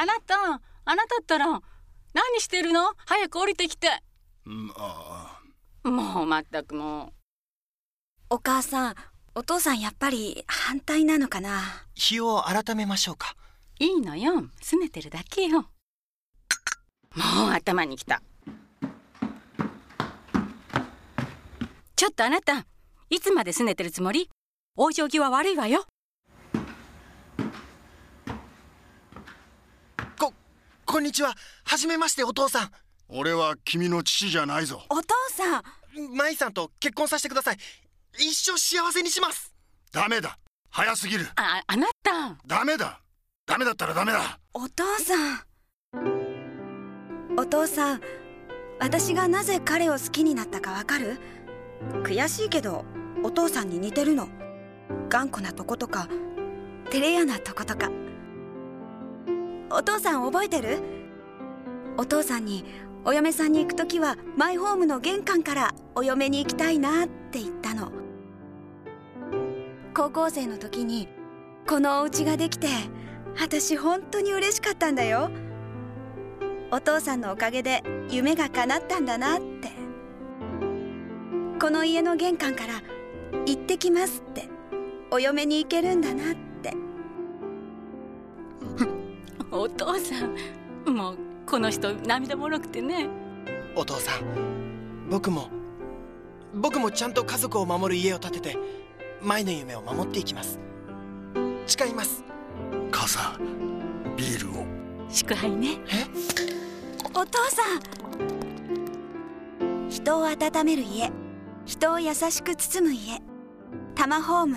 あなたあなたったら何してるの？早く降りてきて。うんあもうまったくもう。お母さんお父さんやっぱり反対なのかな？日を改めましょうか。いいのよ。拗ねてるだけよ。もう頭にきた。ちょっとあなたいつまで拗ねてるつもり？往生際悪いわよここんにちは。はじめましてお父さん。俺は君の父じゃないぞ。お父さん。舞さんと結婚させてください。一生幸せにします。ダメだ。早すぎる。ああなた。ダメだ。ダメだったらダメだ。お父さん。お父さん私がなぜ彼を好きになったかわかる？悔しいけどお父さんに似てるの。頑固なとことか照れ屋なとことかお父さん覚えてる？お父さんにお嫁さんに行く時はマイホームの玄関からお嫁に行きたいなって言ったの。高校生の時にこのお家ができて私本当に嬉しかったんだよ。お父さんのおかげで夢が叶ったんだなって。この家の玄関から「行ってきます」ってお嫁に行けるんだなって。お父さんもうこの人涙もろくてね。お父さん僕も僕もちゃんと家族を守る家を建てて舞の夢を守っていきます。誓います。母さんビールを。祝杯ね。え？お父さん。人を温める家。人を優しく包む家。タマホーム